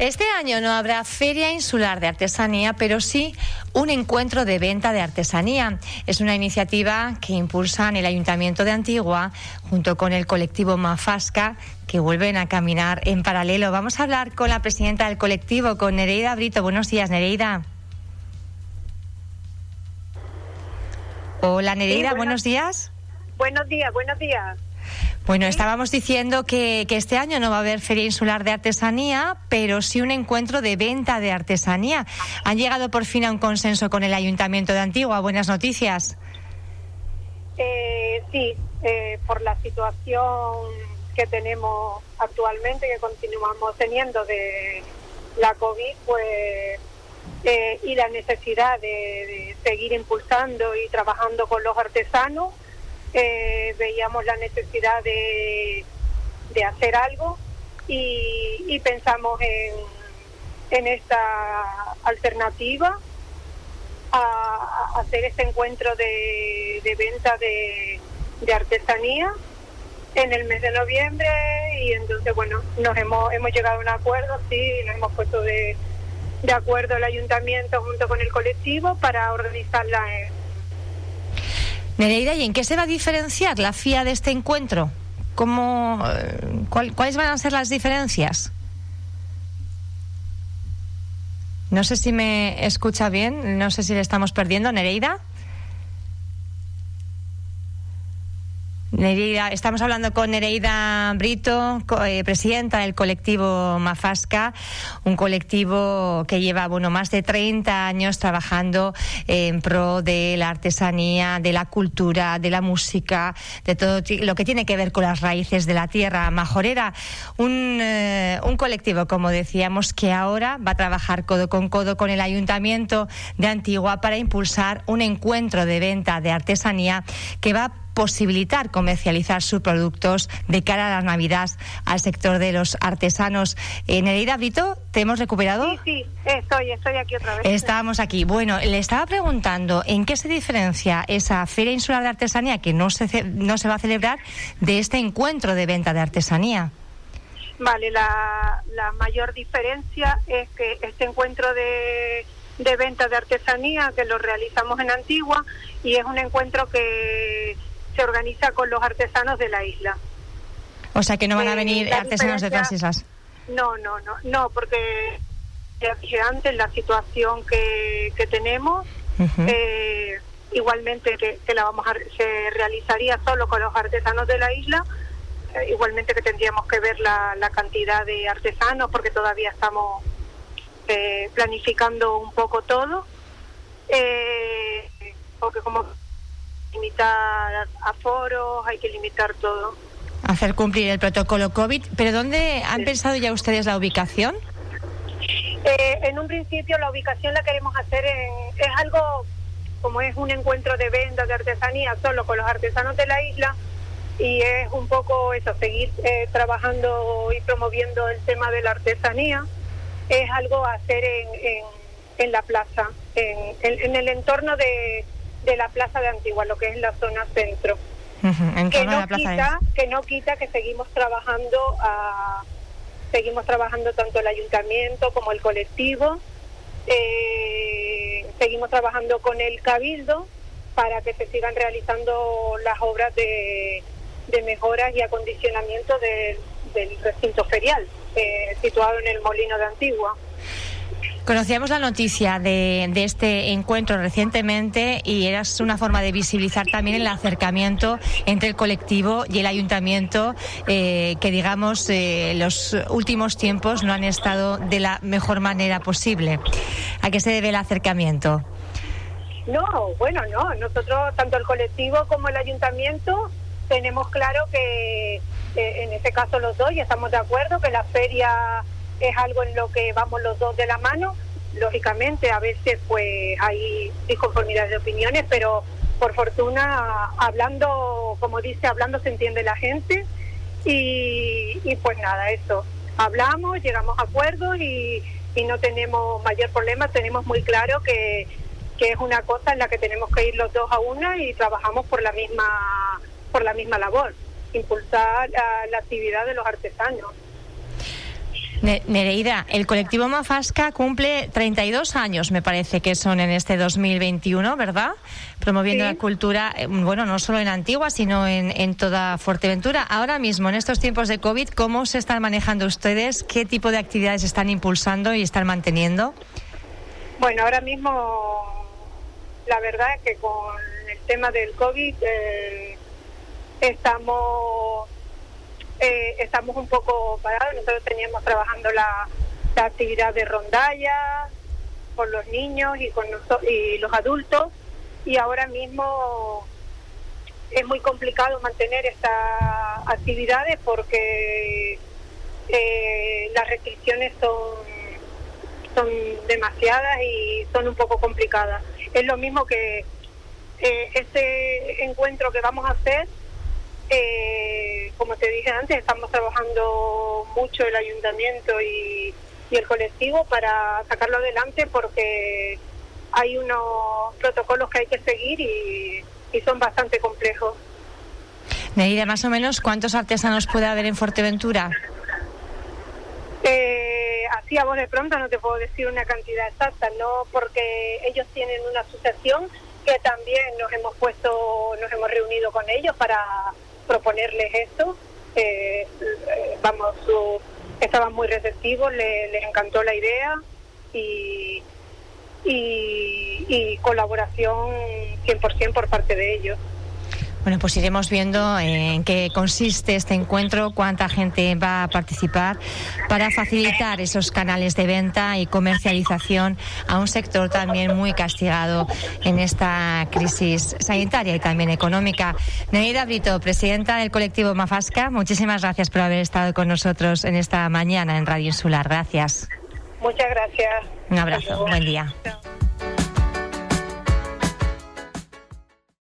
Este año no habrá Feria Insular de Artesanía, pero sí un encuentro de venta de artesanía. Es una iniciativa que impulsan el Ayuntamiento de Antigua junto con el colectivo Mafasca que vuelven a caminar en paralelo. Vamos a hablar con la presidenta del colectivo, con Nereida Brito. Buenos días, Nereida. Hola, Nereida, buenos días. Buenos días, buenos días. Bueno, estábamos diciendo que, este año no va a haber Feria Insular de Artesanía, pero sí un encuentro de venta de artesanía. ¿Han llegado por fin a un consenso con el Ayuntamiento de Antigua? Buenas noticias. Eh, sí, eh, por la situación que tenemos actualmente, que continuamos teniendo de la COVID, pues eh, y la necesidad de seguir impulsando y trabajando con los artesanos eh, veíamos la necesidad de, de hacer algo y, pensamos en, esta alternativa a, hacer este encuentro de, venta de, de, artesanía en el mes de noviembre y entonces bueno nos hemos hemos llegado a un acuerdo sí nos hemos puesto de, de acuerdo el ayuntamiento junto con el colectivo para organizarla en Nereida, ¿y en qué se va a diferenciar la FIA de este encuentro? ¿Cómo, eh, ¿Cuáles van a ser las diferencias? No sé si me escucha bien, no sé si le estamos perdiendo. Nereida. Nereida, estamos hablando con Nereida Brito, eh, presidenta del colectivo Mafasca, un colectivo que lleva bueno más de 30 años trabajando en pro de la artesanía, de la cultura, de la música, de todo lo que tiene que ver con las raíces de la tierra majorera. Un, eh, un colectivo, como decíamos, que ahora va a trabajar codo con codo con el Ayuntamiento de Antigua para impulsar un encuentro de venta de artesanía que va a posibilitar comercializar sus productos de cara a la Navidad al sector de los artesanos. Eh, Nereida Brito, ¿te hemos recuperado? Sí, sí, estoy, estoy aquí otra vez. Estábamos aquí. Bueno, le estaba preguntando en qué se diferencia esa Feria Insular de Artesanía que no se, no se va a celebrar de este encuentro de venta de artesanía. Vale, la, la mayor diferencia es que este encuentro de, de venta de artesanía que lo realizamos en Antigua y es un encuentro que se organiza con los artesanos de la isla. O sea que no van a eh, venir artesanos de otras islas. No, no, no, no, porque ya dije antes la situación que, que tenemos, eh, igualmente que, la vamos a, se realizaría solo con los artesanos de la isla, eh, igualmente que tendríamos que ver la, la cantidad de artesanos porque todavía estamos planificando un poco todo, porque como limitar aforos, hay que limitar todo. Hacer cumplir el protocolo COVID. ¿Pero dónde han pensado ya ustedes la ubicación? Eh, en un principio la ubicación la queremos hacer en... Es algo como es un encuentro de ventas de artesanía solo con los artesanos de la isla y es un poco eso, seguir eh, trabajando y promoviendo el tema de la artesanía. Es algo a hacer en, en, en la plaza, en, en el entorno de, de la Plaza de Antigua, lo que es la zona centro. que, no quita, que no quita que seguimos trabajando a, seguimos trabajando tanto el ayuntamiento como el colectivo eh, seguimos trabajando con el cabildo para que se sigan realizando las obras de, de mejoras y acondicionamiento del recinto ferial eh, situado en el molino de Antigua. Conocíamos la noticia de, este encuentro recientemente y era una forma de visibilizar también el acercamiento entre el colectivo y el ayuntamiento, eh, que digamos eh, los últimos tiempos no han estado de la mejor manera posible. ¿A qué se debe el acercamiento? No, bueno, no. Nosotros, tanto el colectivo como el ayuntamiento, tenemos claro que eh, en este caso los dos y estamos de acuerdo que la feria es algo en lo que vamos los dos de la mano. Lógicamente, a veces pues hay disconformidades de opiniones, pero por fortuna, hablando, como dice, hablando se entiende la gente. Y, y pues nada, eso. Hablamos, llegamos a acuerdos y, y no tenemos mayor problema. Tenemos muy claro que, que es una cosa en la que tenemos que ir los dos a una y trabajamos por la misma, por la misma labor, impulsar la actividad de los artesanos. Nereida, el colectivo Mafasca cumple 32 años, me parece que son en este 2021, ¿verdad? Promoviendo la cultura, eh, bueno, no solo en Antigua, sino en, en toda Fuerteventura. Ahora mismo, en estos tiempos de COVID, ¿cómo se están manejando ustedes? ¿Qué tipo de actividades están impulsando y están manteniendo? Bueno, ahora mismo, la verdad es que con el tema del COVID eh, estamos eh, estamos un poco parados. Nosotros teníamos trabajando la, actividad de rondalla con los niños y con y los adultos y ahora mismo es muy complicado mantener estas actividades porque eh, las restricciones son son demasiadas y son un poco complicadas. Es lo mismo que eh, ese encuentro que vamos a hacer eh, como te dije antes, estamos trabajando mucho el ayuntamiento y, el colectivo para sacarlo adelante porque hay unos protocolos que hay que seguir y, son bastante complejos. Neida, más o menos, ¿cuántos artesanos puede haber en Fuerteventura? Eh, así a vos de pronto no te puedo decir una cantidad exacta, no porque ellos tienen una asociación que también nos hemos puesto, nos hemos reunido con ellos para proponerles esto. Eh, vamos, estaban muy receptivos, les encantó la idea y, y, y colaboración 100% por parte de ellos. Bueno, pues iremos viendo en qué consiste este encuentro, cuánta gente va a participar para facilitar esos canales de venta y comercialización a un sector también muy castigado en esta crisis sanitaria y también económica. Neida Brito, presidenta del colectivo Mafasca, muchísimas gracias por haber estado con nosotros en esta mañana en Radio Insular. Gracias. Muchas gracias. Un abrazo. Buen día.